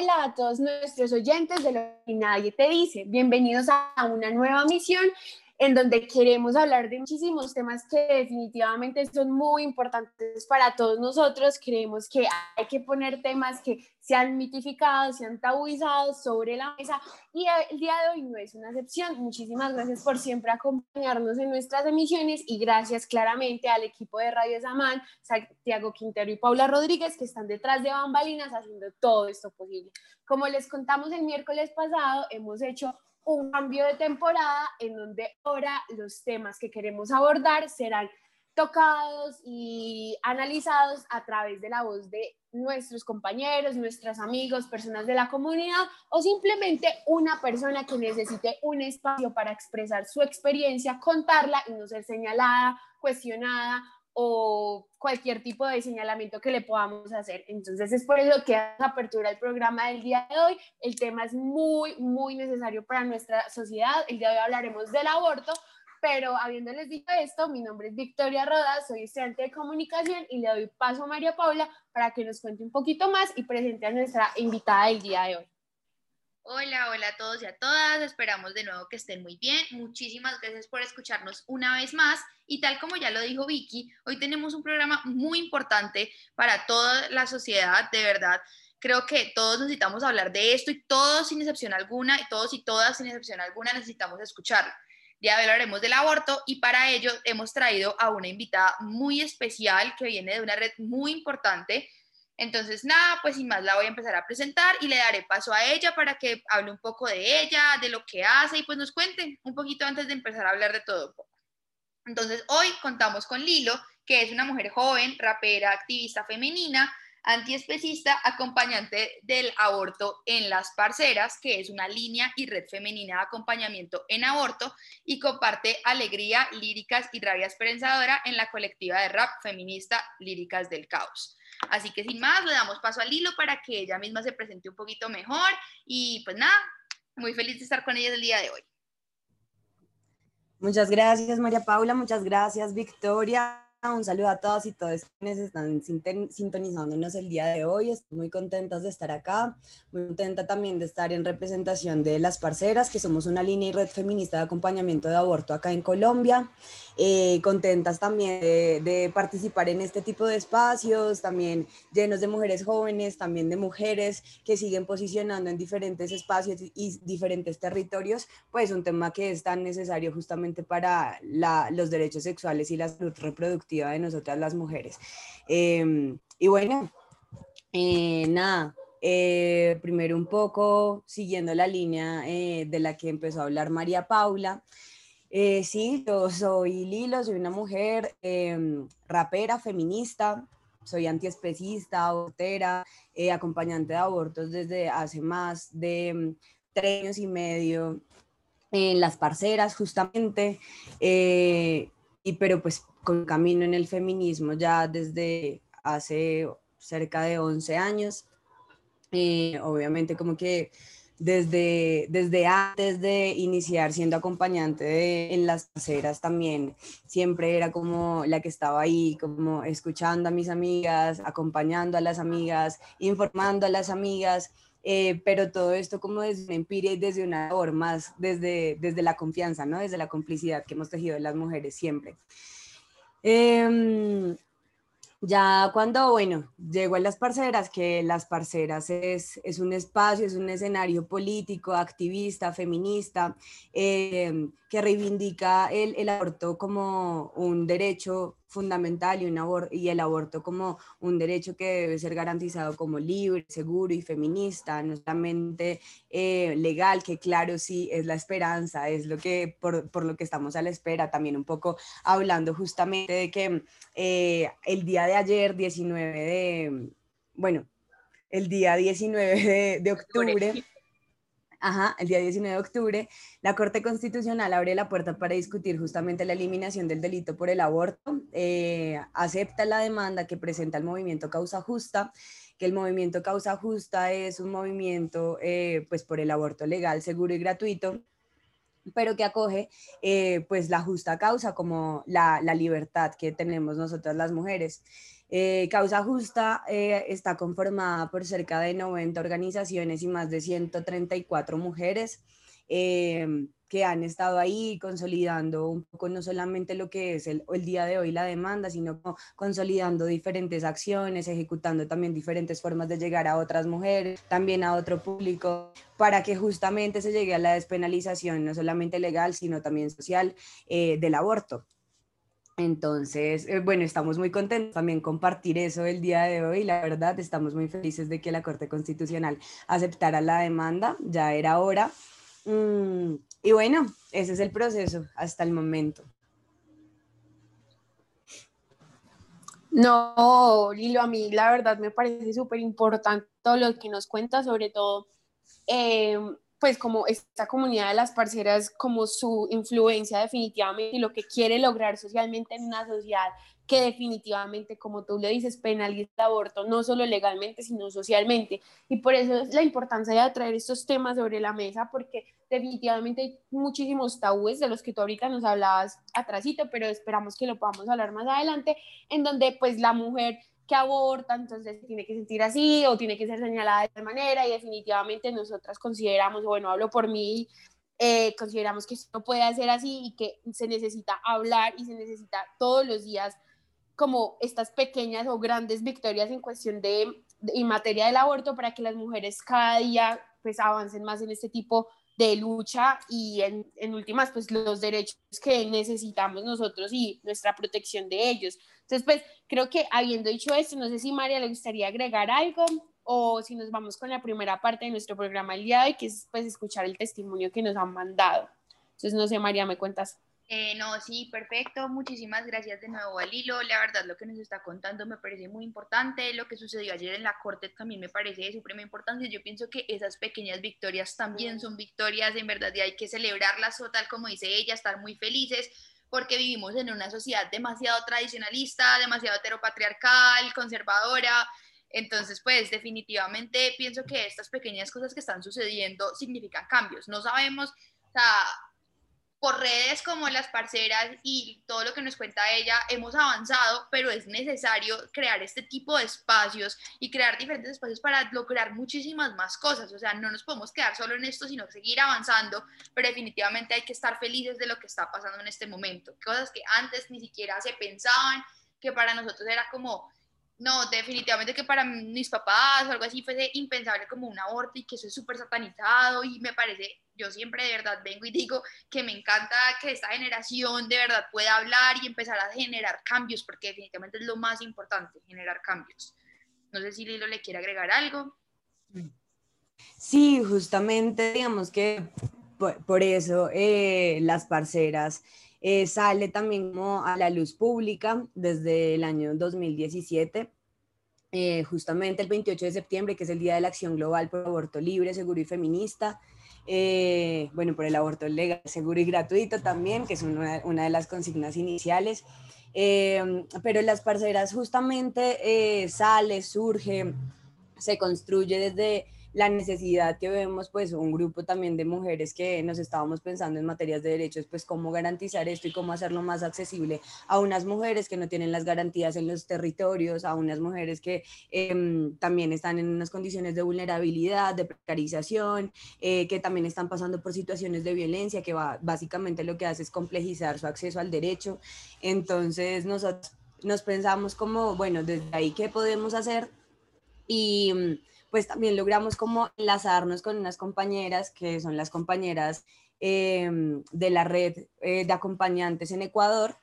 Hola, a todos nuestros oyentes de lo que nadie te dice. Bienvenidos a una nueva misión en donde queremos hablar de muchísimos temas que definitivamente son muy importantes para todos nosotros. Creemos que hay que poner temas que sean mitificados, sean tabuizados sobre la mesa y el día de hoy no es una excepción. Muchísimas gracias por siempre acompañarnos en nuestras emisiones y gracias claramente al equipo de Radio Samán, Santiago Quintero y Paula Rodríguez que están detrás de bambalinas haciendo todo esto posible. Como les contamos el miércoles pasado, hemos hecho un cambio de temporada en donde ahora los temas que queremos abordar serán tocados y analizados a través de la voz de nuestros compañeros, nuestros amigos, personas de la comunidad o simplemente una persona que necesite un espacio para expresar su experiencia, contarla y no ser señalada, cuestionada o cualquier tipo de señalamiento que le podamos hacer. Entonces es por eso que apertura el programa del día de hoy. El tema es muy, muy necesario para nuestra sociedad. El día de hoy hablaremos del aborto, pero habiéndoles dicho esto, mi nombre es Victoria Rodas, soy estudiante de comunicación y le doy paso a María Paula para que nos cuente un poquito más y presente a nuestra invitada del día de hoy. Hola, hola a todos y a todas. Esperamos de nuevo que estén muy bien. Muchísimas gracias por escucharnos una vez más. Y tal como ya lo dijo Vicky, hoy tenemos un programa muy importante para toda la sociedad, de verdad. Creo que todos necesitamos hablar de esto y todos sin excepción alguna, y todos y todas sin excepción alguna necesitamos escucharlo. Ya hablaremos del aborto y para ello hemos traído a una invitada muy especial que viene de una red muy importante entonces, nada, pues sin más la voy a empezar a presentar y le daré paso a ella para que hable un poco de ella, de lo que hace y pues nos cuente un poquito antes de empezar a hablar de todo. Entonces, hoy contamos con Lilo, que es una mujer joven, rapera, activista femenina, antiespecista, acompañante del aborto en Las Parceras, que es una línea y red femenina de acompañamiento en aborto, y comparte alegría, líricas y rabia esperanzadora en la colectiva de rap feminista Líricas del Caos. Así que sin más, le damos paso a Lilo para que ella misma se presente un poquito mejor y pues nada, muy feliz de estar con ella el día de hoy. Muchas gracias María Paula, muchas gracias Victoria. Un saludo a todas y todos quienes están sintonizándonos el día de hoy. Estoy muy contentas de estar acá, muy contenta también de estar en representación de Las Parceras, que somos una línea y red feminista de acompañamiento de aborto acá en Colombia. Eh, contentas también de, participar en este tipo de espacios, también llenos de mujeres jóvenes, también de mujeres que siguen posicionando en diferentes espacios y diferentes territorios, pues un tema que es tan necesario justamente para los derechos sexuales y la salud reproductiva de nosotras las mujeres. Em, y bueno, eh, nada, eh, primero un poco siguiendo la línea de la que empezó a hablar María Paula. Eh, sí, yo soy Lilo, soy una mujer em, rapera, feminista, soy antiespecista, abortera, eh, acompañante de abortos desde hace más de mm, tres años y medio en las parceras justamente, eh, y pero pues con camino en el feminismo ya desde hace cerca de 11 años. obviamente como que desde, desde antes de iniciar siendo acompañante en las aceras también, siempre era como la que estaba ahí, como escuchando a mis amigas, acompañando a las amigas, informando a las amigas, eh, pero todo esto como desde una empiria y desde una labor más, desde, desde la confianza, ¿no? Desde la complicidad que hemos tejido las mujeres siempre. Em, ya cuando, bueno, llego a las parceras, que las parceras es, es un espacio, es un escenario político, activista, feminista, eh, que reivindica el, el, aborto como un derecho fundamental y, un y el aborto como un derecho que debe ser garantizado como libre, seguro y feminista, no solamente eh, legal, que claro, sí, es la esperanza, es lo que, por, por, lo que estamos a la espera, también un poco hablando justamente de que eh, el día de ayer, 19 de, bueno, el día 19 de, de octubre Ajá, el día 19 de octubre, la Corte Constitucional abre la puerta para discutir justamente la eliminación del delito por el aborto. Eh, acepta la demanda que presenta el movimiento Causa Justa, que el movimiento Causa Justa es un movimiento eh, pues por el aborto legal, seguro y gratuito pero que acoge eh, pues la justa causa como la, la libertad que tenemos nosotras las mujeres. Eh, Causa Justa eh, está conformada por cerca de 90 organizaciones y más de 134 mujeres em, que han estado ahí consolidando un poco no solamente lo que es el, el, día de hoy la demanda, sino consolidando diferentes acciones, ejecutando también diferentes formas de llegar a otras mujeres, también a otro público, para que justamente se llegue a la despenalización no solamente legal, sino también social eh, del aborto. Entonces, eh, bueno, estamos muy contentos también compartir eso el día de hoy. La verdad, estamos muy felices de que la Corte Constitucional aceptara la demanda. Ya era hora. Mm, y bueno, ese es el proceso hasta el momento. No, Lilo, a mí la verdad me parece súper importante todo lo que nos cuenta, sobre todo eh, pues como esta comunidad de las parceras, como su influencia definitivamente y lo que quiere lograr socialmente en una sociedad que definitivamente, como tú le dices, penaliza el aborto, no solo legalmente, sino socialmente. Y por eso es la importancia de traer estos temas sobre la mesa, porque definitivamente hay muchísimos tabúes de los que tú ahorita nos hablabas atrásito, pero esperamos que lo podamos hablar más adelante, en donde pues la mujer que aborta, entonces tiene que sentir así o tiene que ser señalada de esta manera y definitivamente nosotras consideramos, bueno, hablo por mí, eh, consideramos que esto no puede ser así y que se necesita hablar y se necesita todos los días como estas pequeñas o grandes victorias en cuestión de, en materia del aborto para que las mujeres cada día pues avancen más en este tipo de lucha y en, en, últimas, pues los derechos que necesitamos nosotros y nuestra protección de ellos. Entonces, pues creo que habiendo dicho esto, no sé si María le gustaría agregar algo o si nos vamos con la primera parte de nuestro programa el día de hoy, que es pues escuchar el testimonio que nos han mandado. Entonces, no sé, María, ¿me cuentas? Eh, no, sí, perfecto. Muchísimas gracias de nuevo a Lilo. La verdad, lo que nos está contando me parece muy importante. Lo que sucedió ayer en la corte también me parece de suprema importancia. Yo pienso que esas pequeñas victorias también son victorias, en verdad, y hay que celebrarlas o tal como dice ella, estar muy felices porque vivimos en una sociedad demasiado tradicionalista, demasiado heteropatriarcal, conservadora. Entonces, pues definitivamente pienso que estas pequeñas cosas que están sucediendo significan cambios. No sabemos, o sea, por redes como las parceras y todo lo que nos cuenta ella, hemos avanzado, pero es necesario crear este tipo de espacios y crear diferentes espacios para lograr muchísimas más cosas. O sea, no nos podemos quedar solo en esto, sino seguir avanzando, pero definitivamente hay que estar felices de lo que está pasando en este momento. Cosas que antes ni siquiera se pensaban, que para nosotros era como no, definitivamente que para mis papás o algo así fuese impensable como un aborto y que eso es súper satanizado y me parece, yo siempre de verdad vengo y digo que me encanta que esta generación de verdad pueda hablar y empezar a generar cambios porque definitivamente es lo más importante, generar cambios. No sé si Lilo le quiere agregar algo. Sí, justamente digamos que por, eso eh, las parceras eh, sale también como a la luz pública desde el año 2017. Eh, justamente el 28 de septiembre, que es el Día de la Acción Global por Aborto Libre, Seguro y Feminista, eh, bueno, por el aborto legal, seguro y gratuito también, que es una, una de las consignas iniciales. pero las parceras justamente sale, surge, se construye desde la necesidad que vemos, pues un grupo también de mujeres que nos estábamos pensando en materias de derechos, pues cómo garantizar esto y cómo hacerlo más accesible a unas mujeres que no tienen las garantías en los territorios, a unas mujeres que em, también están en unas condiciones de vulnerabilidad, de precarización, eh, que también están pasando por situaciones de violencia, que básicamente lo que hace es complejizar su acceso al derecho. Entonces nosotros nos pensamos como, bueno, desde ahí, ¿qué podemos hacer? Y pues también logramos como enlazarnos con unas compañeras que son las compañeras em, de la red eh, de acompañantes en Ecuador,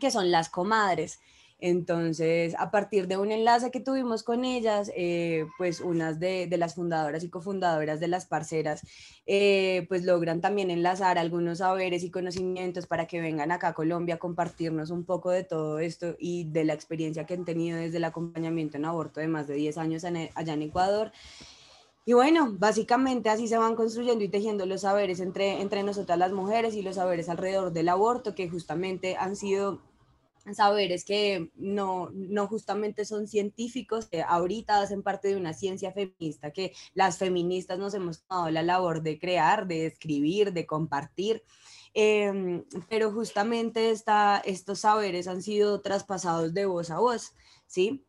que son las comadres. Entonces, a partir de un enlace que tuvimos con ellas, eh, pues unas de, las fundadoras y cofundadoras de las parceras, eh, pues logran también enlazar algunos saberes y conocimientos para que vengan acá a Colombia a compartirnos un poco de todo esto y de la experiencia que han tenido desde el acompañamiento en aborto de más de 10 años allá en Ecuador. Y bueno, básicamente así se van construyendo y tejiendo los saberes entre, entre nosotras las mujeres y los saberes alrededor del aborto, que justamente han sido saberes que no, no justamente son científicos, que ahorita hacen parte de una ciencia feminista que las feministas nos hemos dado la labor de crear, de escribir, de compartir. Em, pero justamente esta, estos saberes han sido traspasados de voz a voz, ¿sí?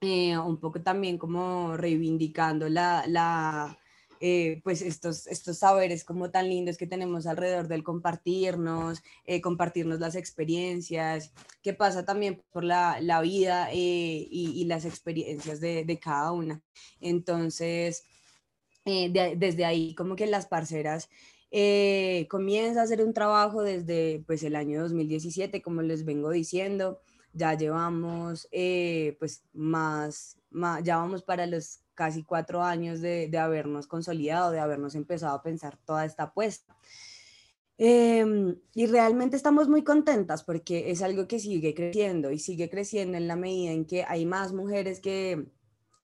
Eh, un poco también como reivindicando la, la eh, pues estos, estos saberes como tan lindos que tenemos alrededor del compartirnos, eh, compartirnos las experiencias, qué pasa también por la, la vida eh, y, las experiencias de, cada una. Entonces, desde ahí como que las parceras comienza a hacer un trabajo desde pues el año 2017, como les vengo diciendo, ya llevamos pues más, más, ya vamos para los casi cuatro años de, habernos consolidado, de habernos empezado a pensar toda esta apuesta. Em, y realmente estamos muy contentas porque es algo que sigue creciendo y sigue creciendo en la medida en que hay más mujeres que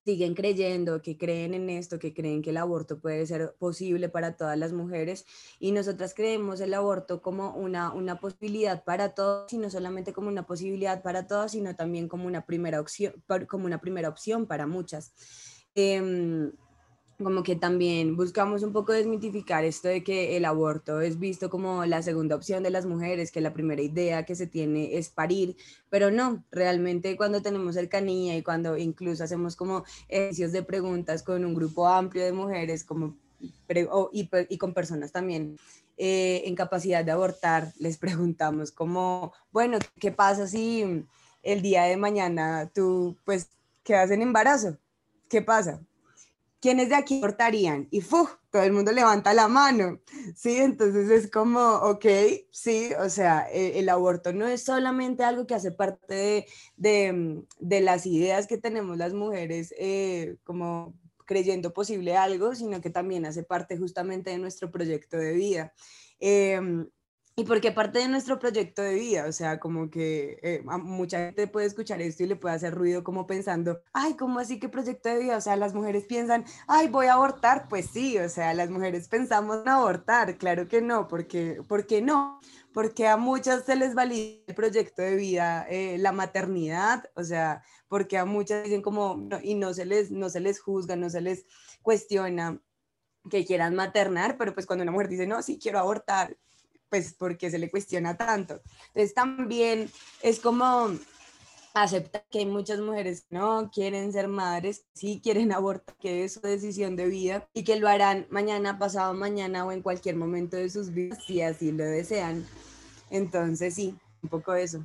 siguen creyendo, que creen en esto, que creen que el aborto puede ser posible para todas las mujeres y nosotras creemos el aborto como una, una posibilidad para todos y no solamente como una posibilidad para todos, sino también como una primera opción, como una primera opción para muchas. Em, como que también buscamos un poco desmitificar esto de que el aborto es visto como la segunda opción de las mujeres, que la primera idea que se tiene es parir, pero no, realmente cuando tenemos cercanía y cuando incluso hacemos como ejercicios de preguntas con un grupo amplio de mujeres como, y, con personas también eh, en capacidad de abortar, les preguntamos como, bueno, ¿qué pasa si el día de mañana tú pues quedas en embarazo? ¿Qué pasa? ¿Quiénes de aquí abortarían? Y ¡fu! todo el mundo levanta la mano, ¿sí? Entonces es como, ok, sí, o sea, e, el, aborto no es solamente algo que hace parte de, de, las ideas que tenemos las mujeres eh, como creyendo posible algo, sino que también hace parte justamente de nuestro proyecto de vida. Eh, y porque parte de nuestro proyecto de vida, o sea, como que eh, mucha gente puede escuchar esto y le puede hacer ruido como pensando, ay, ¿cómo así que proyecto de vida? O sea, las mujeres piensan, ay, voy a abortar. Pues sí, o sea, las mujeres pensamos en abortar, claro que no, porque, ¿por qué no? Porque a muchas se les valida el proyecto de vida, eh, la maternidad, o sea, porque a muchas dicen como, y no se, les, no se les juzga, no se les cuestiona que quieran maternar, pero pues cuando una mujer dice, no, sí, quiero abortar, pues porque se le cuestiona tanto. Entonces también es como aceptar que hay muchas mujeres que no quieren ser madres, sí quieren abortar, que es su decisión de vida y que lo harán mañana, pasado mañana o en cualquier momento de sus vidas si así lo desean. Entonces sí, un poco eso.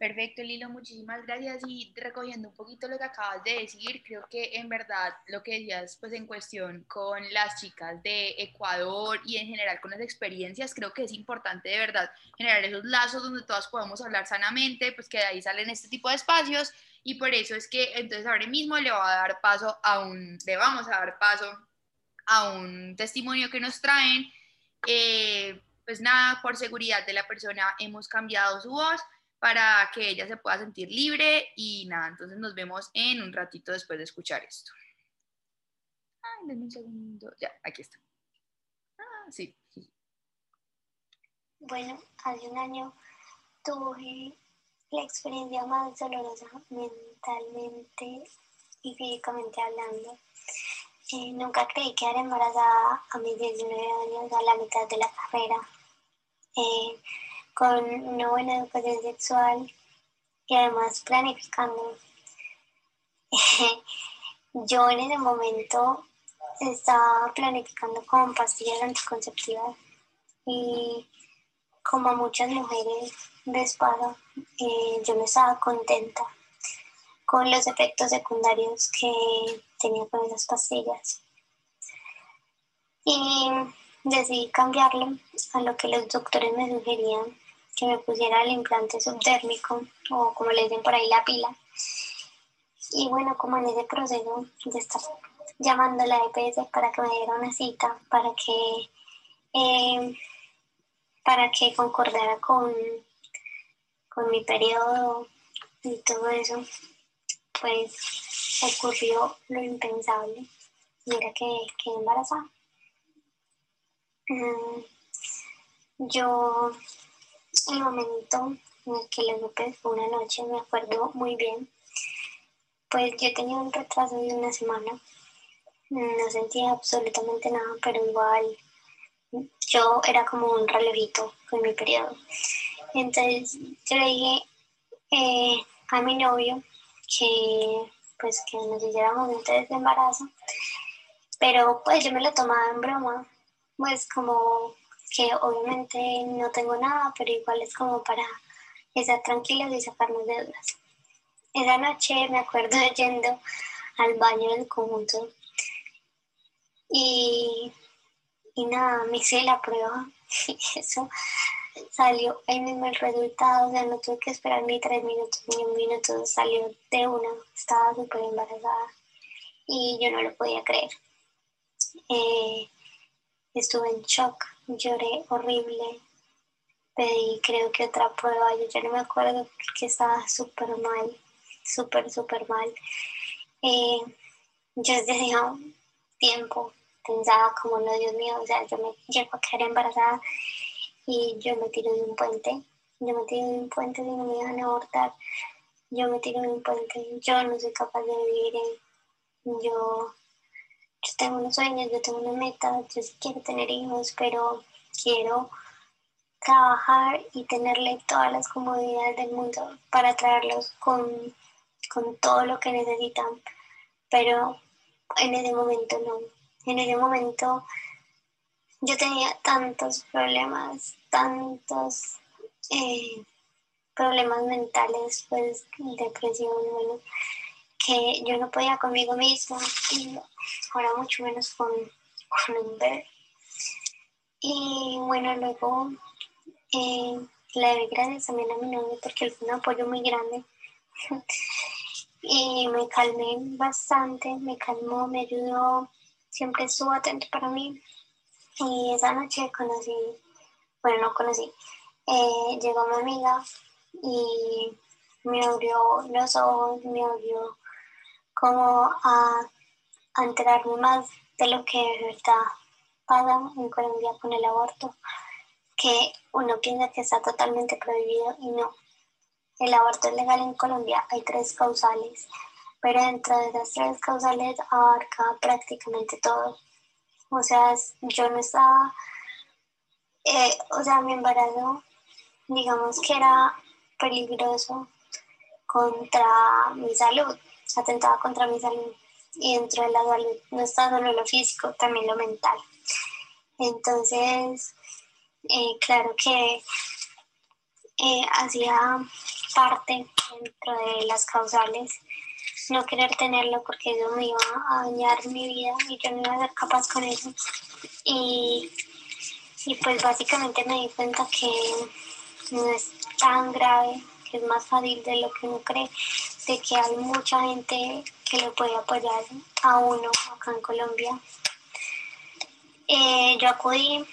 Perfecto, Lilo, muchísimas gracias. Y recogiendo un poquito lo que acabas de decir, creo que en verdad lo que decías pues en cuestión con las chicas de Ecuador y en general con las experiencias, creo que es importante de verdad generar esos lazos donde todas podamos hablar sanamente, pues que de ahí salen este tipo de espacios y por eso es que entonces ahora mismo le va a dar paso a un, le vamos a dar paso a un testimonio que nos traen. Eh, pues nada, por seguridad de la persona hemos cambiado su voz para que ella se pueda sentir libre y nada, entonces nos vemos en un ratito después de escuchar esto. Ay, denme un segundo. Ya, aquí está. Ah, sí. Bueno, hace un año tuve la experiencia más dolorosa mentalmente y físicamente hablando. Eh, nunca creí quedar embarazada a mis 19 años, a la mitad de la carrera. Eh, con una buena educación sexual y además planificando. Yo en ese momento estaba planificando con pastillas anticonceptivas y como muchas mujeres de espada, eh, yo no estaba contenta con los efectos secundarios que tenía con esas pastillas. Y decidí cambiarlo a lo que los doctores me sugerían que me pusiera el implante subdérmico o como le dicen por ahí la pila. Y bueno, como en ese proceso de estar llamando a la EPS para que me diera una cita, para que, eh, para que concordara con, con mi periodo y todo eso, pues ocurrió lo impensable y era que quedé embarazada. Mm, yo el momento en el que lo supe fue una noche, me acuerdo muy bien. Pues yo tenía un retraso de una semana, no sentía absolutamente nada, pero igual yo era como un relojito con mi periodo. Entonces yo le dije eh, a mi novio que pues que nos hiciéramos un test de embarazo, pero pues yo me lo tomaba en broma, pues como que obviamente no tengo nada, pero igual es como para estar tranquilos y sacarnos de dudas. Esa noche me acuerdo yendo al baño del conjunto y, y nada, me hice la prueba y eso salió ahí mismo el resultado, o no tuve que esperar ni tres minutos ni un minuto, salió de una, estaba súper embarazada y yo no lo podía creer. Eh, estuve en shock, lloré horrible, pedí creo que otra prueba, yo ya no me acuerdo porque estaba súper mal, súper, súper mal. Eh, yo desde hace tiempo pensaba como, no, Dios mío, o sea, yo me llego a quedar embarazada y yo me tiro de un puente, yo me tiro de un puente si no me dejan abortar, yo me tiro de un puente, yo no soy capaz de vivir, yo, yo tengo unos sueños, yo tengo una meta, yo sí quiero tener hijos, pero quiero trabajar y tenerle todas las comodidades del mundo para traerlos con, con todo lo que necesitan, pero en ese momento no, en ese momento yo tenía tantos problemas, tantos eh, problemas mentales, pues depresión, bueno, que yo no podía conmigo misma y ahora mucho menos con, con un bebé. Y bueno, luego eh, le doy gracias también a mi novio porque él fue un apoyo muy grande. y me calmé bastante, me calmó, me ayudó, siempre estuvo atento para mí. Y esa noche conocí, bueno, no conocí, eh, llegó mi amiga y me abrió los ojos, me abrió como a, a enterarme más de lo que de verdad pasa en Colombia con el aborto, que uno piensa que está totalmente prohibido y no. El aborto es legal en Colombia, hay tres causales, pero dentro de esas tres causales abarca prácticamente todo o sea, yo no estaba, eh, o sea, mi embarazo, digamos que era peligroso contra mi salud, atentaba contra mi salud. Y dentro de la salud no está solo lo físico, también lo mental. Entonces, eh, claro que eh, hacía parte dentro de las causales no querer tenerlo porque eso me iba a dañar mi vida y yo no iba a ser capaz con eso. Y, y pues básicamente me di cuenta que no es tan grave, que es más fácil de lo que uno cree, de que hay mucha gente que lo puede apoyar a uno acá en Colombia. Eh, yo acudí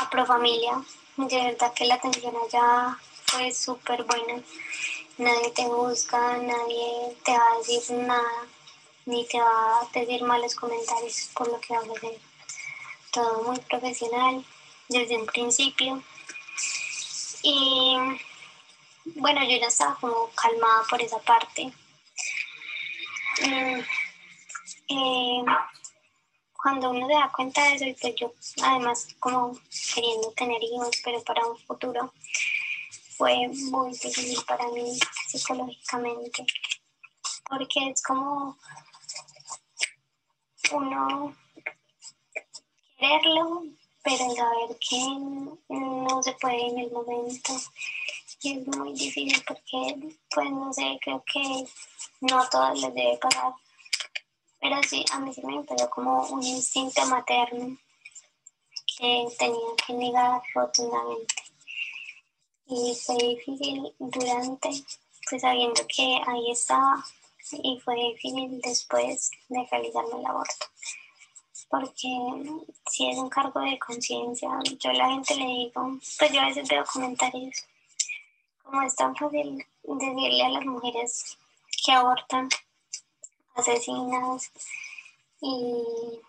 a Profamilia, de verdad que la atención allá fue súper buena nadie te busca, nadie te va a decir nada, ni te va a decir malos comentarios por lo que vas a hacer. Todo muy profesional desde un principio. Y bueno, yo ya estaba como calmada por esa parte. Mm, eh, cuando uno se da cuenta de eso, y pues yo además como queriendo tener hijos, pero para un futuro, fue muy difícil para mí psicológicamente, porque es como uno quererlo, pero saber que no se puede en el momento. Y es muy difícil porque, pues no sé, creo que no a todas les debe pasar. Pero sí, a mí se me empezó como un instinto materno que tenía que negar rotundamente y fue difícil durante, pues sabiendo que ahí estaba y fue difícil después de realizarme el aborto. Porque si es un cargo de conciencia, yo a la gente le digo, pues yo a veces veo comentarios, como es tan fácil decirle a las mujeres que abortan, asesinas y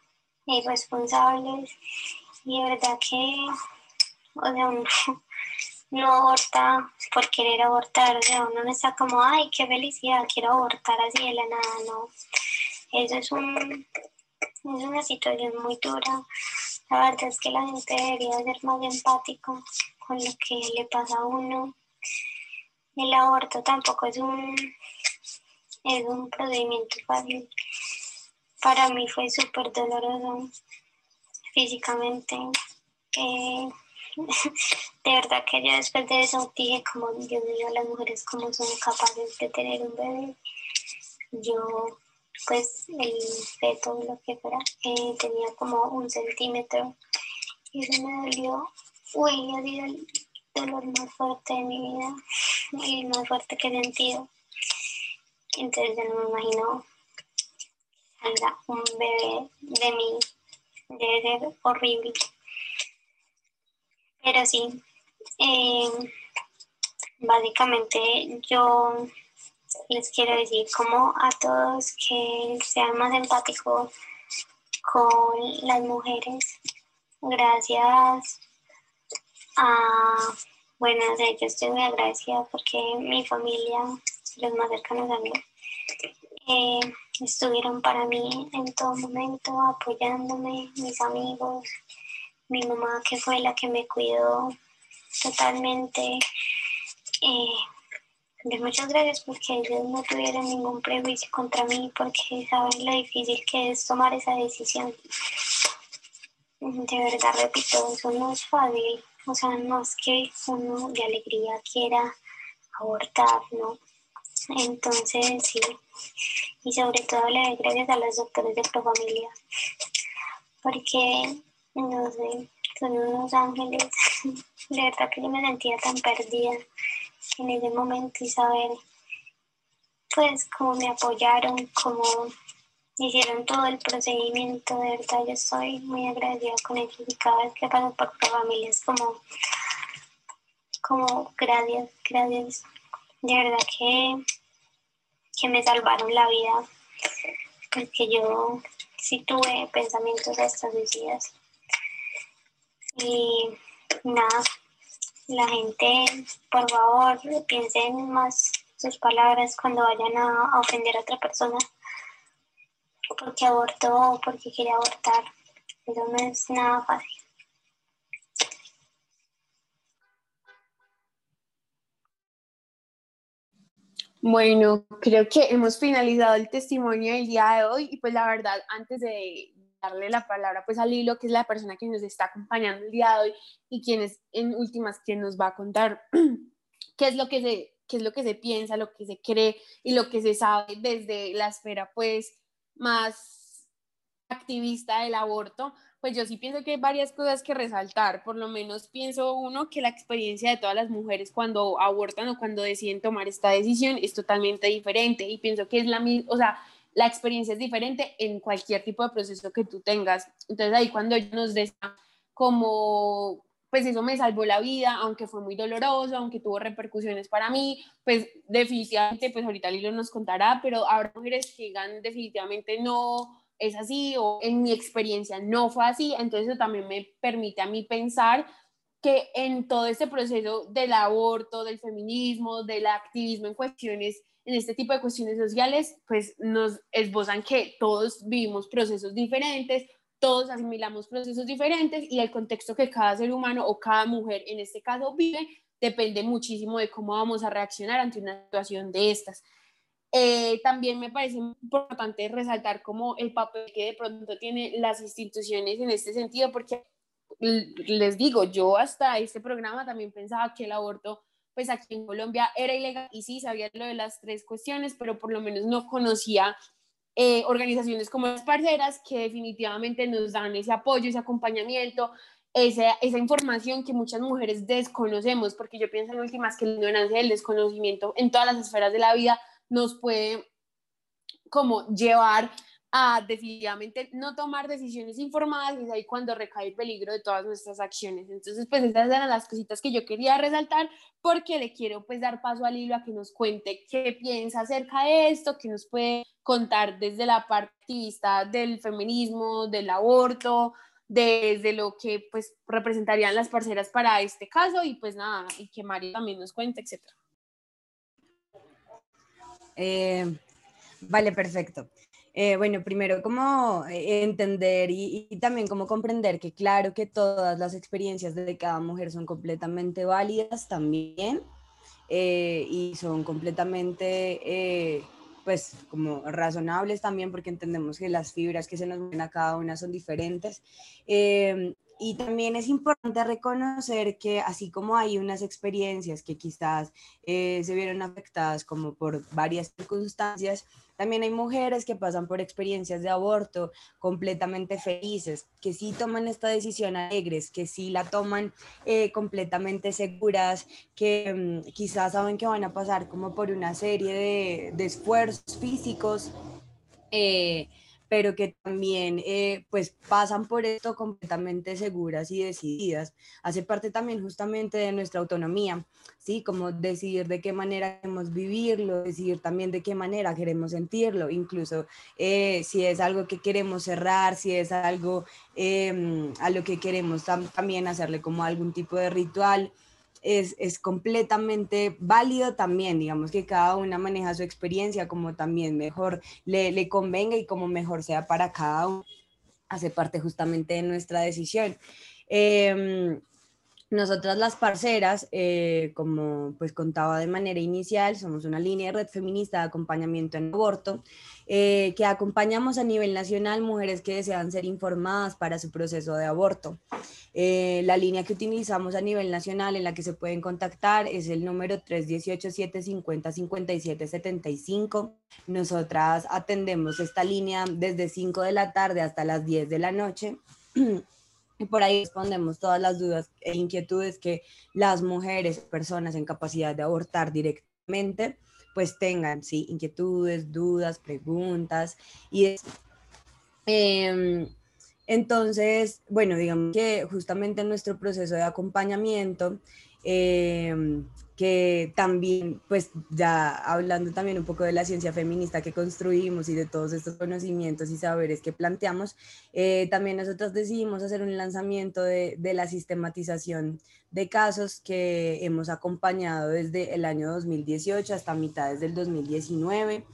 irresponsables, y de verdad que, o sea, no aborta por querer abortar, o sea, uno no está como, ay, qué felicidad, quiero abortar así de la nada, no. Eso es, un, es una situación muy dura. La verdad es que la gente debería ser más empático con lo que le pasa a uno. El aborto tampoco es un, es un procedimiento fácil. Para mí fue súper doloroso físicamente. Eh, de verdad que yo después de eso dije como, Dios mío, las mujeres como son capaces de tener un bebé. Yo, pues, el feto, lo que fuera, eh, tenía como un centímetro y eso me dolió. Uy, ha dolor más fuerte de mi vida, y más fuerte que he sentido. Entonces yo no me imagino salga un bebé de mí. Debe ser horrible. Pero sí, eh, básicamente yo les quiero decir como a todos que sean más empáticos con las mujeres. Gracias a, bueno, yo estoy muy agradecida porque mi familia, los más cercanos a mí, eh, estuvieron para mí en todo momento apoyándome, mis amigos, mi mamá que fue la que me cuidó totalmente. Eh, muchas gracias porque ellos no tuvieron ningún prejuicio contra mí porque saben lo difícil que es tomar esa decisión. De verdad, repito, eso no es fácil. O sea, no es que uno de alegría quiera abortar, ¿no? Entonces, sí. Y sobre todo le doy gracias a los doctores de Profamilia. Porque no sé, son unos ángeles. De verdad que yo me sentía tan perdida en ese momento y saber, pues, cómo me apoyaron, cómo hicieron todo el procedimiento. De verdad, yo estoy muy agradecida con ellos y cada vez que paso por familia es como, como, gracias, gracias. De verdad que, que me salvaron la vida, porque yo sí tuve pensamientos hasta suicidas. Y nada, la gente, por favor, piensen más sus palabras cuando vayan a, ofender a otra persona. Porque abortó o porque quiere abortar. Eso no es nada fácil. Bueno, creo que hemos finalizado el testimonio del día de hoy y pues la verdad, antes de, darle la palabra pues a Lilo, que es la persona que nos está acompañando el día de hoy y quien es en últimas quien nos va a contar qué es lo que se qué es lo que se piensa, lo que se cree y lo que se sabe desde la esfera pues más activista del aborto, pues yo sí pienso que hay varias cosas que resaltar, por lo menos pienso uno que la experiencia de todas las mujeres cuando abortan o cuando deciden tomar esta decisión es totalmente diferente y pienso que es la misma, o sea, la experiencia es diferente en cualquier tipo de proceso que tú tengas. Entonces ahí cuando ellos nos decían como, pues eso me salvó la vida, aunque fue muy doloroso, aunque tuvo repercusiones para mí, pues definitivamente, pues ahorita Lilo nos contará, pero habrá mujeres que digan definitivamente no es así o en mi experiencia no fue así, entonces eso también me permite a mí pensar que en todo este proceso del aborto, del feminismo, del activismo en cuestiones en este tipo de cuestiones sociales, pues nos esbozan que todos vivimos procesos diferentes, todos asimilamos procesos diferentes y el contexto que cada ser humano o cada mujer en este caso vive depende muchísimo de cómo vamos a reaccionar ante una situación de estas. Eh, también me parece importante resaltar como el papel que de pronto tienen las instituciones en este sentido, porque les digo, yo hasta este programa también pensaba que el aborto pues aquí en Colombia era ilegal y sí sabía lo de las tres cuestiones, pero por lo menos no conocía eh, organizaciones como las parceras que definitivamente nos dan ese apoyo, ese acompañamiento, esa, esa información que muchas mujeres desconocemos, porque yo pienso en últimas que la ignorancia y el desconocimiento en todas las esferas de la vida nos puede como llevar a definitivamente no tomar decisiones informadas y es ahí cuando recae el peligro de todas nuestras acciones. Entonces, pues esas eran las cositas que yo quería resaltar porque le quiero pues dar paso a Lilo a que nos cuente qué piensa acerca de esto, que nos puede contar desde la parte del feminismo, del aborto, desde lo que pues representarían las parceras para este caso y pues nada, y que Mario también nos cuente, etcétera. Eh, vale, perfecto. Eh, bueno, primero como eh, entender y, también como comprender que claro que todas las experiencias de cada mujer son completamente válidas también y son completamente pues como razonables también porque entendemos que las fibras que se nos ven a cada una son diferentes. Y también es importante reconocer que así como hay unas experiencias que quizás eh, se vieron afectadas como por varias circunstancias, también hay mujeres que pasan por experiencias de aborto completamente felices, que sí toman esta decisión alegres, que sí la toman eh, completamente seguras, que mm, quizás saben que van a pasar como por una serie de, de esfuerzos físicos. Eh, pero que también eh, pues pasan por esto completamente seguras y decididas. Hace parte también justamente de nuestra autonomía, ¿sí? Como decidir de qué manera queremos vivirlo, decidir también de qué manera queremos sentirlo, incluso eh, si es algo que queremos cerrar, si es algo em, a lo que queremos también hacerle como algún tipo de ritual es, completamente válido también, digamos que cada una maneja su experiencia como también mejor le, convenga y como mejor sea para cada uno, hace parte justamente de nuestra decisión. Em, nosotras las parceras, eh, como pues contaba de manera inicial, somos una línea de red feminista de acompañamiento en aborto, eh, que acompañamos a nivel nacional mujeres que desean ser informadas para su proceso de aborto. Eh, la línea que utilizamos a nivel nacional en la que se pueden contactar es el número 318-750-5775. Nosotras atendemos esta línea desde 5 de la tarde hasta las 10 de la noche. Y por ahí respondemos todas las dudas e inquietudes que las mujeres, personas en capacidad de abortar directamente, pues tengan, sí, inquietudes, dudas, preguntas. Y em, entonces, bueno, digamos que justamente en nuestro proceso de acompañamiento, eh, que también, pues ya hablando también un poco de la ciencia feminista que construimos y de todos estos conocimientos y saberes que planteamos, eh, también nosotros decidimos hacer un lanzamiento de, la sistematización de casos que hemos acompañado desde el año 2018 hasta mitades del 2019,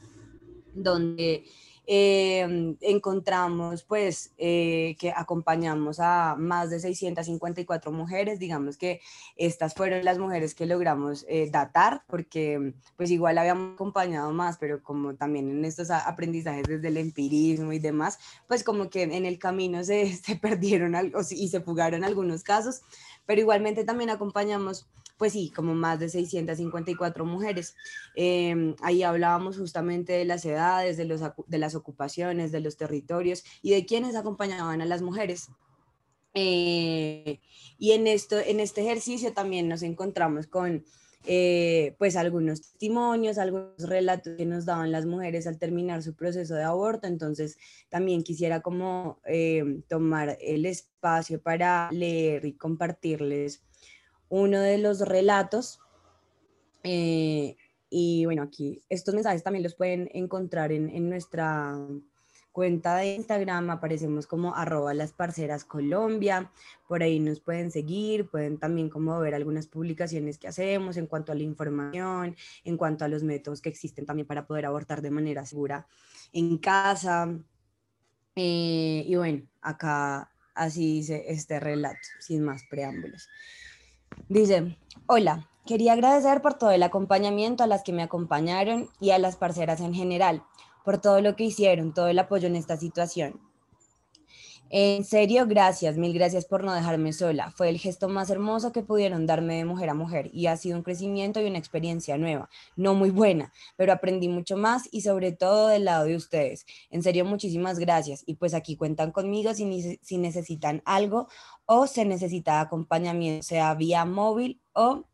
donde eh, encontramos pues eh, que acompañamos a más de 654 mujeres, digamos que estas fueron las mujeres que logramos eh, datar, porque pues igual habíamos acompañado más, pero como también en estos aprendizajes desde el empirismo y demás, pues como que en el camino se, se perdieron algo y se fugaron algunos casos, pero igualmente también acompañamos pues sí, como más de 654 mujeres. Em, ahí hablábamos justamente de las edades, de, los, de las ocupaciones, de los territorios y de quienes acompañaban a las mujeres. Eh, y en, esto, en este ejercicio también nos encontramos con eh, pues algunos testimonios, algunos relatos que nos daban las mujeres al terminar su proceso de aborto. Entonces también quisiera como em, tomar el espacio para leer y compartirles uno de los relatos. Eh, y bueno, aquí estos mensajes también los pueden encontrar en, nuestra cuenta de Instagram, aparecemos como arroba las parceras Colombia, por ahí nos pueden seguir, pueden también como ver algunas publicaciones que hacemos en cuanto a la información, en cuanto a los métodos que existen también para poder abortar de manera segura en casa. Eh, y bueno, acá así dice este relato, sin más preámbulos. Dice, hola, quería agradecer por todo el acompañamiento a las que me acompañaron y a las parceras en general, por todo lo que hicieron, todo el apoyo en esta situación. En serio, gracias, mil gracias por no dejarme sola. Fue el gesto más hermoso que pudieron darme de mujer a mujer y ha sido un crecimiento y una experiencia nueva, no muy buena, pero aprendí mucho más y sobre todo del lado de ustedes. En serio, muchísimas gracias y pues aquí cuentan conmigo si, si necesitan algo o se necesita acompañamiento, sea vía móvil o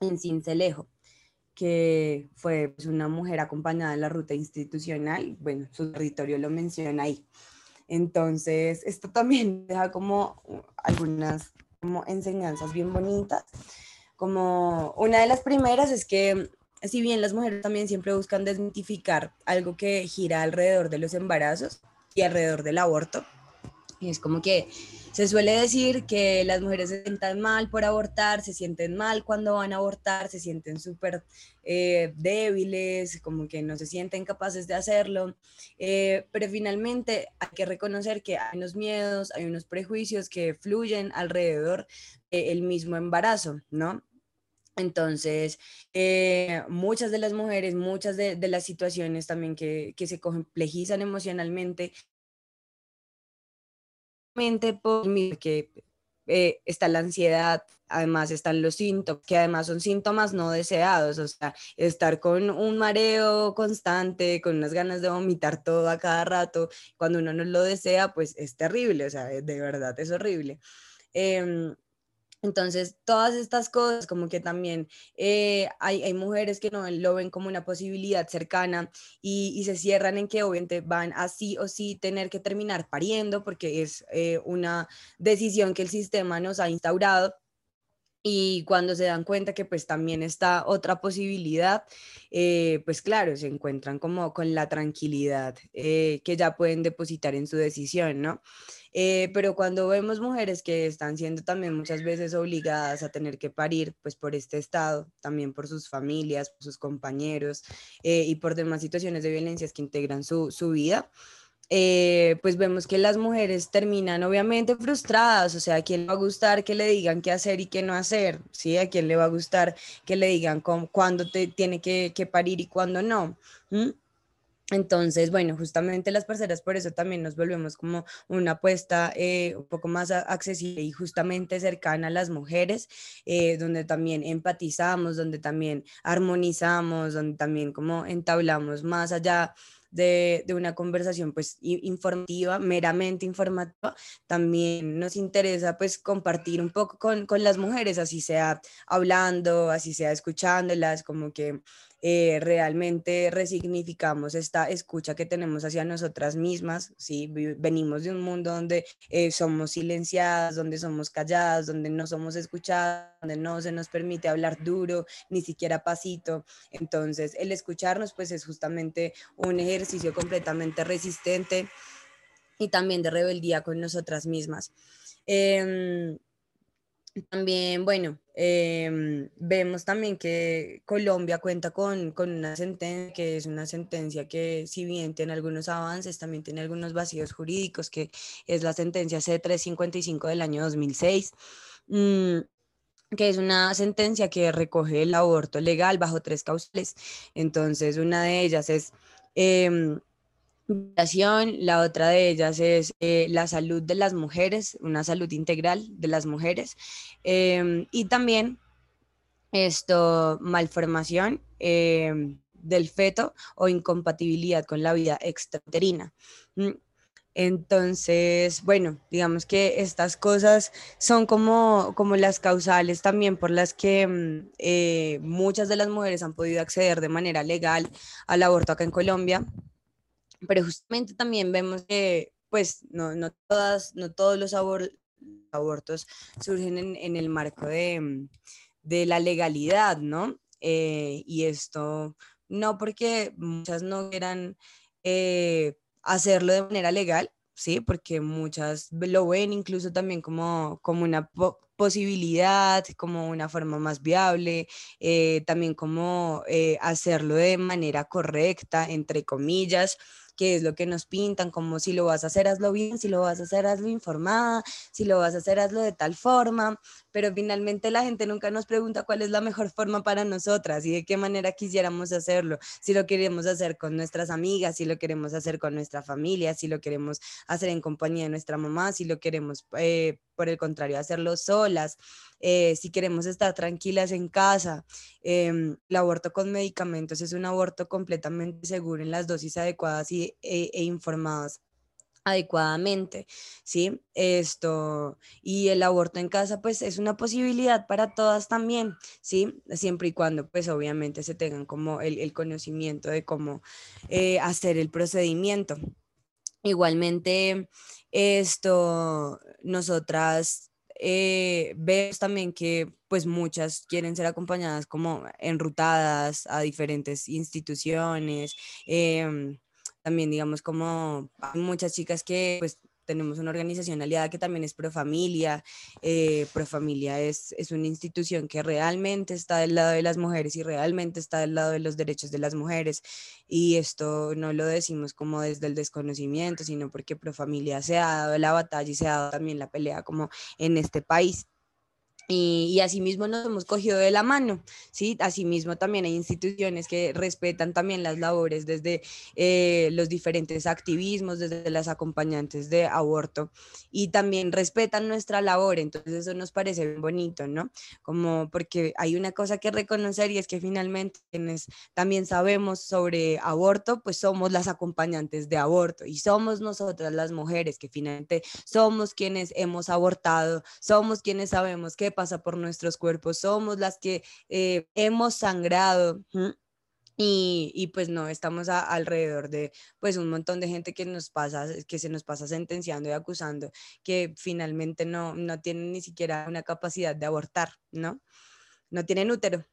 en Cincelejo que fue pues, una mujer acompañada en la ruta institucional, bueno, su territorio lo menciona ahí. Entonces, esto también deja como algunas como enseñanzas bien bonitas. Como una de las primeras es que si bien las mujeres también siempre buscan desmitificar algo que gira alrededor de los embarazos y alrededor del aborto, Y es como que se suele decir que las mujeres se sientan mal por abortar, se sienten mal cuando van a abortar, se sienten súper eh, débiles, como que no se sienten capaces de hacerlo, eh, pero finalmente hay que reconocer que hay unos miedos, hay unos prejuicios que fluyen alrededor del mismo embarazo, ¿no? Entonces, eh, muchas de las mujeres, muchas de, las situaciones también que, que se complejizan emocionalmente porque eh, está la ansiedad, además están los síntomas, que además son síntomas no deseados, o sea, estar con un mareo constante, con unas ganas de vomitar todo a cada rato, cuando uno no lo desea, pues es terrible, o sea, de verdad es horrible. Em, entonces, todas estas cosas, como que también eh, hay, mujeres que no lo ven como una posibilidad cercana y, se cierran en que obviamente van así o sí tener que terminar pariendo porque es eh, una decisión que el sistema nos ha instaurado y cuando se dan cuenta que pues también está otra posibilidad, eh, pues claro, se encuentran como con la tranquilidad que ya pueden depositar en su decisión, ¿no? Eh, pero cuando vemos mujeres que están siendo también muchas veces obligadas a tener que parir, pues por este estado, también por sus familias, por sus compañeros eh, y por demás situaciones de violencias que integran su, su vida, eh, pues vemos que las mujeres terminan obviamente frustradas, o sea, ¿a quién le va a gustar que le digan qué hacer y qué no hacer? ¿Sí? ¿A quién le va a gustar que le digan cuándo te tiene que, que parir y cuándo no? ¿Mm? Entonces, bueno, justamente las parceras por eso también nos volvemos como una apuesta eh, un poco más accesible y justamente cercana a las mujeres, eh, donde también empatizamos, donde también armonizamos, donde también como entablamos más allá de, una conversación pues informativa, meramente informativa, también nos interesa pues compartir un poco con, con las mujeres, así sea hablando, así sea escuchándolas, como que eh, realmente resignificamos esta escucha que tenemos hacia nosotras mismas, ¿sí? Venimos de un mundo donde eh, somos silenciadas, donde somos calladas, donde no somos escuchadas, donde no se nos permite hablar duro, ni siquiera pasito. Entonces, el escucharnos, pues es justamente un ejercicio completamente resistente y también de rebeldía con nosotras mismas. Em, también, bueno, em, vemos también que Colombia cuenta con, con, una sentencia que es una sentencia que si bien tiene algunos avances, también tiene algunos vacíos jurídicos, que es la sentencia C355 del año 2006, mm, que es una sentencia que recoge el aborto legal bajo tres causales. Entonces, una de ellas es... Eh, la otra de ellas es eh, la salud de las mujeres, una salud integral de las mujeres, em, y también esto, malformación em, del feto o incompatibilidad con la vida extraterina. Mm, entonces, bueno, digamos que estas cosas son como, como las causales también por las que mm, eh, muchas de las mujeres han podido acceder de manera legal al aborto acá en Colombia pero justamente también vemos que pues no, no, todas, no todos los abortos surgen en, el marco de, de, la legalidad, ¿no? Eh, y esto no porque muchas no quieran eh, hacerlo de manera legal, ¿sí? Porque muchas lo ven incluso también como, como una posibilidad, como una forma más viable, eh, también como hacerlo de manera correcta, entre comillas, qué es lo que nos pintan, como si lo vas a hacer, hazlo bien, si lo vas a hacer, hazlo informada, si lo vas a hacer, hazlo de tal forma, pero finalmente la gente nunca nos pregunta cuál es la mejor forma para nosotras y de qué manera quisiéramos hacerlo, si lo queremos hacer con nuestras amigas, si lo queremos hacer con nuestra familia, si lo queremos hacer en compañía de nuestra mamá, si lo queremos, eh, por el contrario, hacerlo solas. Eh, si queremos estar tranquilas en casa. Em, el aborto con medicamentos es un aborto completamente seguro en las dosis adecuadas y, e, e informadas adecuadamente, ¿sí? Esto, y el aborto en casa, pues es una posibilidad para todas también, ¿sí? Siempre y cuando, pues obviamente se tengan como el, conocimiento de cómo eh, hacer el procedimiento. Igualmente, esto, nosotras eh, vemos también que pues muchas quieren ser acompañadas como enrutadas a diferentes instituciones. Em, también digamos como muchas chicas que pues tenemos una organización aliada que también es Profamilia. Eh, Profamilia es, es una institución que realmente está del lado de las mujeres y realmente está del lado de los derechos de las mujeres. Y esto no lo decimos como desde el desconocimiento, sino porque Profamilia se ha dado la batalla y se ha dado también la pelea como en este país. Y, y, asimismo nos hemos cogido de la mano, ¿sí? Asimismo también hay instituciones que respetan también las labores desde eh, los diferentes activismos, desde las acompañantes de aborto y también respetan nuestra labor, entonces eso nos parece bonito, ¿no? Como porque hay una cosa que reconocer y es que finalmente quienes también sabemos sobre aborto, pues somos las acompañantes de aborto y somos nosotras las mujeres que finalmente somos quienes hemos abortado, somos quienes sabemos que pasa por nuestros cuerpos, somos las que eh, hemos sangrado. Y, y, pues no, estamos alrededor de pues un montón de gente que nos pasa, que se nos pasa sentenciando y acusando, que finalmente no, no tienen ni siquiera una capacidad de abortar, ¿no? No tienen útero.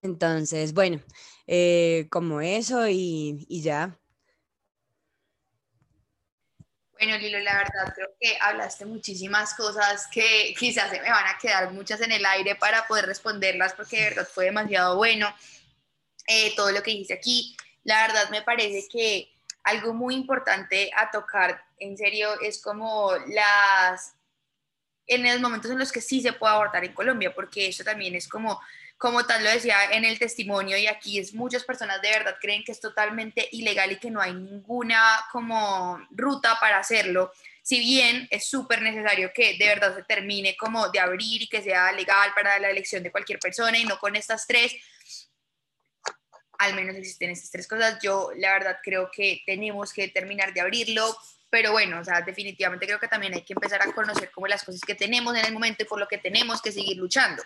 Entonces, bueno, eh, como eso y, y ya, bueno, Lilo, la verdad creo que hablaste muchísimas cosas que quizás se me van a quedar muchas en el aire para poder responderlas porque de verdad fue demasiado bueno eh, todo lo que hice aquí. La verdad me parece que algo muy importante a tocar en serio es como las en los momentos en los que sí se puede abortar en Colombia, porque eso también es como como tal lo decía en el testimonio y aquí es muchas personas de verdad creen que es totalmente ilegal y que no hay ninguna como ruta para hacerlo. Si bien es súper necesario que de verdad se termine como de abrir y que sea legal para la elección de cualquier persona y no con estas tres, al menos existen estas tres cosas, yo la verdad creo que tenemos que terminar de abrirlo, pero bueno, o sea, definitivamente creo que también hay que empezar a conocer como las cosas que tenemos en el momento y por lo que tenemos que seguir luchando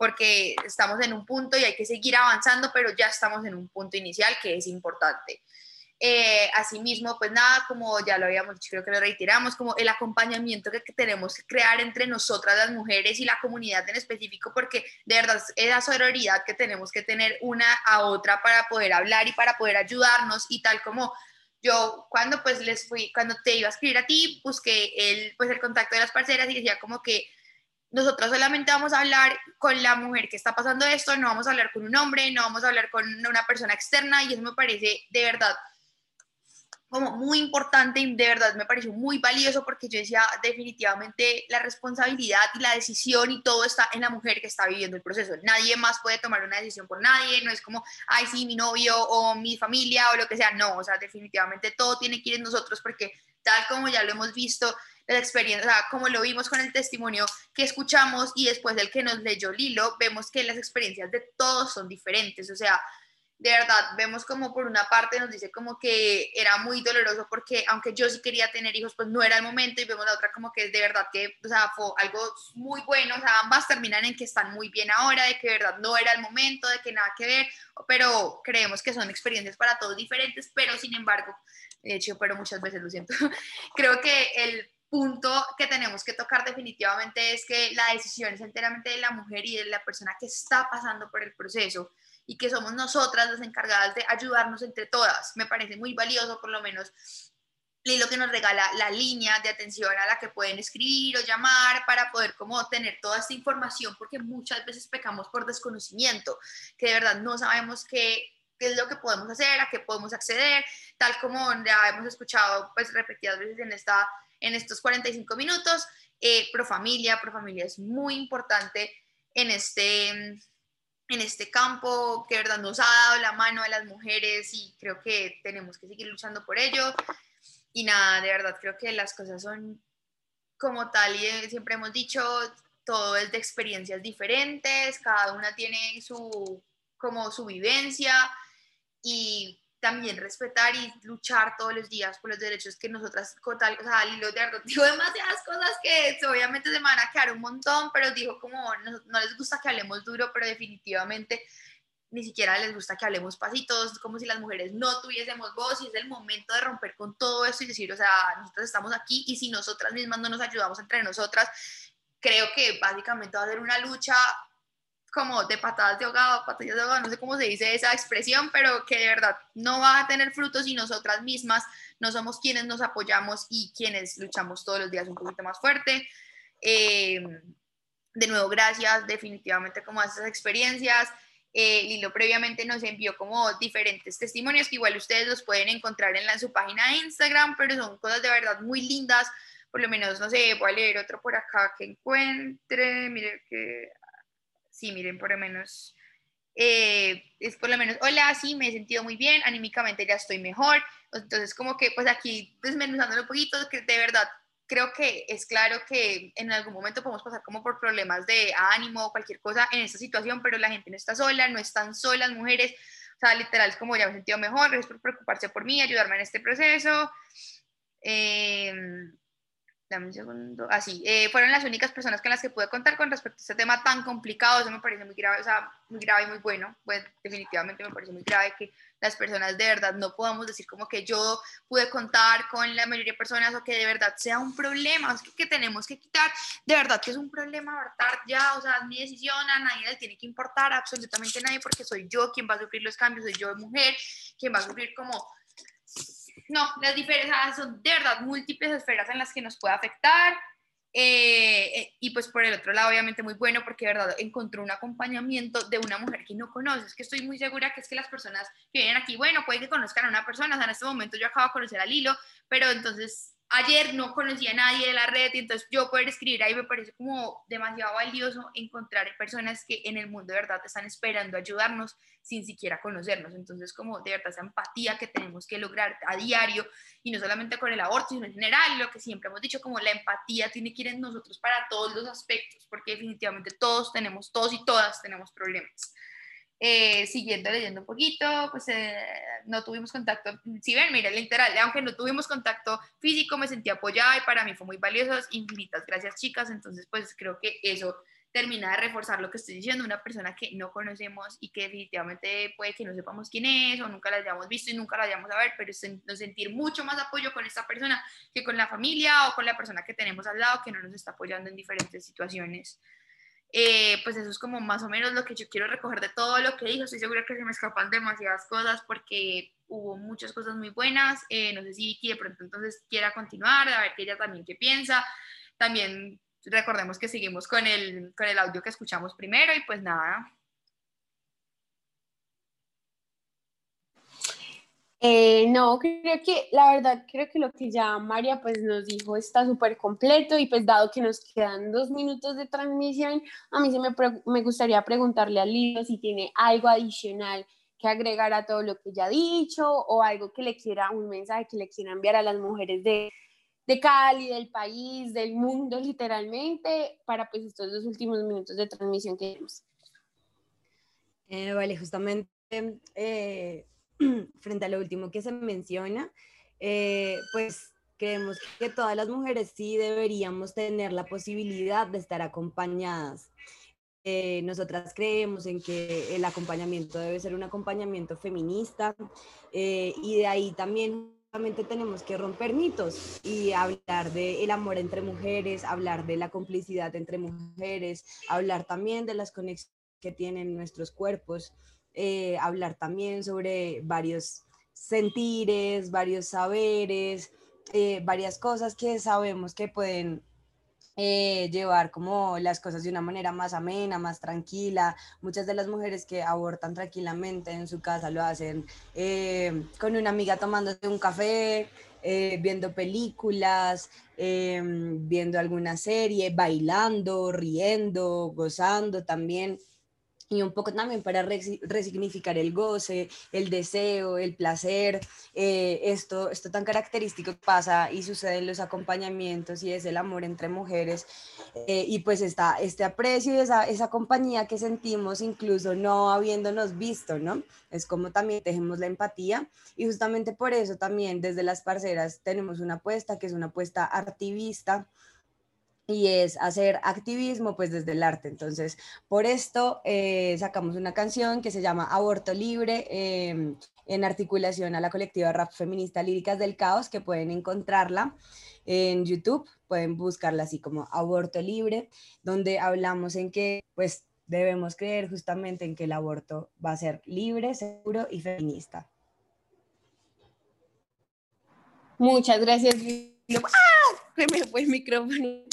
porque estamos en un punto y hay que seguir avanzando, pero ya estamos en un punto inicial que es importante. Eh, asimismo, pues nada, como ya lo habíamos dicho, creo que lo reiteramos, como el acompañamiento que, tenemos que crear entre nosotras las mujeres y la comunidad en específico, porque de verdad es la sororidad que tenemos que tener una a otra para poder hablar y para poder ayudarnos y tal como yo cuando pues les fui, cuando te iba a escribir a ti, busqué el, pues el contacto de las parceras y decía como que nosotros solamente vamos a hablar con la mujer que está pasando esto, no vamos a hablar con un hombre, no vamos a hablar con una persona externa y eso me parece de verdad como muy importante y de verdad me pareció muy valioso porque yo decía definitivamente la responsabilidad y la decisión y todo está en la mujer que está viviendo el proceso. Nadie más puede tomar una decisión por nadie, no es como, ay, sí, mi novio o mi familia o lo que sea, no, o sea, definitivamente todo tiene que ir en nosotros porque tal como ya lo hemos visto, la experiencia, como lo vimos con el testimonio que escuchamos y después del que nos leyó Lilo, vemos que las experiencias de todos son diferentes, o sea, de verdad, vemos como por una parte nos dice como que era muy doloroso porque aunque yo sí quería tener hijos, pues no era el momento y vemos la otra como que es de verdad que, o sea, fue algo muy bueno, o sea, ambas terminan en que están muy bien ahora, de que de verdad no era el momento, de que nada que ver, pero creemos que son experiencias para todos diferentes, pero sin embargo, de hecho, pero muchas veces lo siento, creo que el punto que tenemos que tocar definitivamente es que la decisión es enteramente de la mujer y de la persona que está pasando por el proceso y que somos nosotras las encargadas de ayudarnos entre todas. Me parece muy valioso, por lo menos, lo que nos regala la línea de atención a la que pueden escribir o llamar para poder como tener toda esta información, porque muchas veces pecamos por desconocimiento, que de verdad no sabemos qué, qué es lo que podemos hacer, a qué podemos acceder, tal como ya hemos escuchado pues repetidas veces en esta en estos 45 minutos. Eh, Profamilia, Profamilia es muy importante en este, en este campo, que verdad nos ha dado la mano a las mujeres y creo que tenemos que seguir luchando por ello. Y nada, de verdad creo que las cosas son como tal y siempre hemos dicho, todo es de experiencias diferentes, cada una tiene su como su vivencia y también respetar y luchar todos los días por los derechos que nosotras, tal, o sea, Lilo de dijo demasiadas cosas que obviamente se van a quedar un montón, pero dijo como no, no, les gusta que hablemos duro, pero definitivamente ni siquiera les gusta que hablemos pasitos, como si las mujeres no tuviésemos voz y es el momento de romper con todo esto y decir, o sea, nosotras estamos aquí y si nosotras mismas no nos ayudamos entre nosotras, creo que básicamente va a ser una lucha como de patadas de ahogado, patadas de ahogado, no sé cómo se dice esa expresión, pero que de verdad no va a tener frutos si nosotras mismas no somos quienes nos apoyamos y quienes luchamos todos los días un poquito más fuerte. Eh, de nuevo, gracias definitivamente como a esas experiencias. Eh, Lilo previamente nos envió como diferentes testimonios que igual ustedes los pueden encontrar en, su página de Instagram, pero son cosas de verdad muy lindas. Por lo menos, no sé, voy a leer otro por acá que encuentre. Miren que sí, miren, por lo menos, eh, es por lo menos, hola, sí, me he sentido muy bien, anímicamente ya estoy mejor. Entonces, como que, pues aquí desmenuzándolo un poquito, que de verdad creo que es claro que en algún momento podemos pasar como por problemas de ánimo o cualquier cosa en esta situación, pero la gente no está sola, no están solas mujeres, o sea, literal es como ya me he sentido mejor, gracias por preocuparse por mí, ayudarme en este proceso. Eh, dame un segundo, así, ah, eh, fueron las únicas personas con las que pude contar con respecto a este tema tan complicado, eso me parece muy grave, o sea, muy grave y muy bueno, pues definitivamente me parece muy grave que las personas de verdad no podamos decir como que yo pude contar con la mayoría de personas o que de verdad sea un problema, es que, que tenemos que quitar, de verdad que es un problema abortar ya, o sea, es mi decisión, a nadie le tiene que importar, absolutamente nadie, porque soy yo quien va a sufrir los cambios, soy yo mujer, quien va a sufrir como no, las diferencias son de verdad múltiples esferas en las que nos puede afectar. Eh, eh, y pues por el otro lado, obviamente muy bueno porque de verdad encontró un acompañamiento de una mujer que no conoces, que estoy muy segura que es que las personas que vienen aquí, bueno, puede que conozcan a una persona, o sea, en este momento yo acabo de conocer a Lilo, pero entonces ayer no conocía a nadie de la red y entonces yo poder escribir ahí me parece como demasiado valioso encontrar personas que en el mundo de verdad están esperando ayudarnos sin siquiera conocernos. Entonces como de verdad esa empatía que tenemos que lograr a diario y no solamente con el aborto, sino en general, lo que siempre hemos dicho, como la empatía tiene que ir en nosotros para todos los aspectos, porque definitivamente todos tenemos, todos y todas tenemos problemas. Eh, siguiendo leyendo un poquito, pues eh, no tuvimos contacto, si ven, miren, literal, aunque no tuvimos contacto físico, me sentí apoyada y para mí fue muy valioso, infinitas gracias chicas, entonces pues creo que eso termina de reforzar lo que estoy diciendo, una persona que no conocemos y que definitivamente puede que no sepamos quién es o nunca la hayamos visto y nunca la hayamos a ver, pero es sentir mucho más apoyo con esta persona que con la familia o con la persona que tenemos al lado que no nos está apoyando en diferentes situaciones. Eh, pues eso es como más o menos lo que yo quiero recoger de todo lo que dijo. Estoy segura que se me escapan demasiadas cosas porque hubo muchas cosas muy buenas. Eh, no sé si Vicky de pronto entonces quiera continuar, a ver qué ella también qué piensa. También recordemos que seguimos con el, con el audio que escuchamos primero y pues nada, Eh, no, creo que la verdad, creo que lo que ya María pues nos dijo está súper completo y pues dado que nos quedan dos minutos de transmisión, a mí se me, me gustaría preguntarle a Lilo si tiene algo adicional que agregar a todo lo que ya ha dicho o algo que le quiera, un mensaje que le quiera enviar a las mujeres de, de Cali, del país, del mundo literalmente, para pues estos dos últimos minutos de transmisión que tenemos. Eh, vale, justamente eh, frente a lo último que se menciona, eh, pues creemos que todas las mujeres sí deberíamos tener la posibilidad de estar acompañadas. Eh, nosotras creemos en que el acompañamiento debe ser un acompañamiento feminista eh, y de ahí también tenemos que romper mitos y hablar del el amor entre mujeres, hablar de la complicidad entre mujeres, hablar también de las conexiones que tienen nuestros cuerpos. Eh, hablar también sobre varios sentires, varios saberes, eh, varias cosas que sabemos que pueden eh, llevar como las cosas de una manera más amena, más tranquila. Muchas de las mujeres que abortan tranquilamente en su casa lo hacen con una amiga tomándose un café, viendo películas, viendo alguna serie, bailando, riendo, gozando también y un poco también para resignificar el goce, el deseo, el placer, eh, esto, esto tan característico pasa y sucede en los acompañamientos y es el amor entre mujeres eh, y pues está este aprecio y esa, esa compañía que sentimos incluso no habiéndonos visto, ¿no? Es como también tejemos la empatía y justamente por eso también desde las parceras tenemos una apuesta que es una apuesta activista y es hacer activismo pues desde el arte. Entonces, por esto eh, sacamos una canción que se llama Aborto Libre em, en articulación a la colectiva rap feminista Líricas del Caos, que pueden encontrarla en YouTube, pueden buscarla así como Aborto Libre, donde hablamos en que pues debemos creer justamente en que el aborto va a ser libre, seguro y feminista. Muchas gracias, Lilo. ¡Ah! Me fue el micrófono.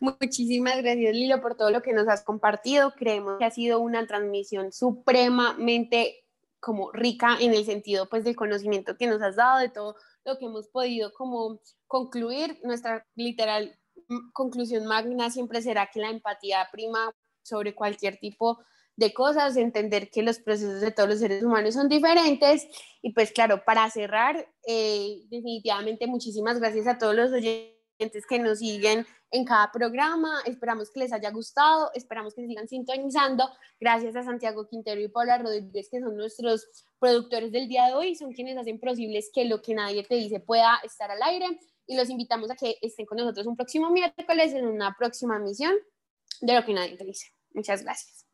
Muchísimas gracias, Lilo, por todo lo que nos has compartido. Creemos que ha sido una transmisión supremamente como rica en el sentido pues del conocimiento que nos has dado, de todo lo que hemos podido como concluir. Nuestra literal conclusión magna siempre será que la empatía prima sobre cualquier tipo de cosas, entender que los procesos de todos los seres humanos son diferentes. Y pues claro, para cerrar, eh, definitivamente muchísimas gracias a todos los oyentes que nos siguen en cada programa, esperamos que les haya gustado, esperamos que sigan sintonizando, gracias a Santiago Quintero y Paula Rodríguez que son nuestros productores del día de hoy, son quienes hacen posibles que lo que nadie te dice pueda estar al aire. Y los invitamos a que estén con nosotros un próximo miércoles en una próxima misión de lo que nadie te dice. Muchas gracias.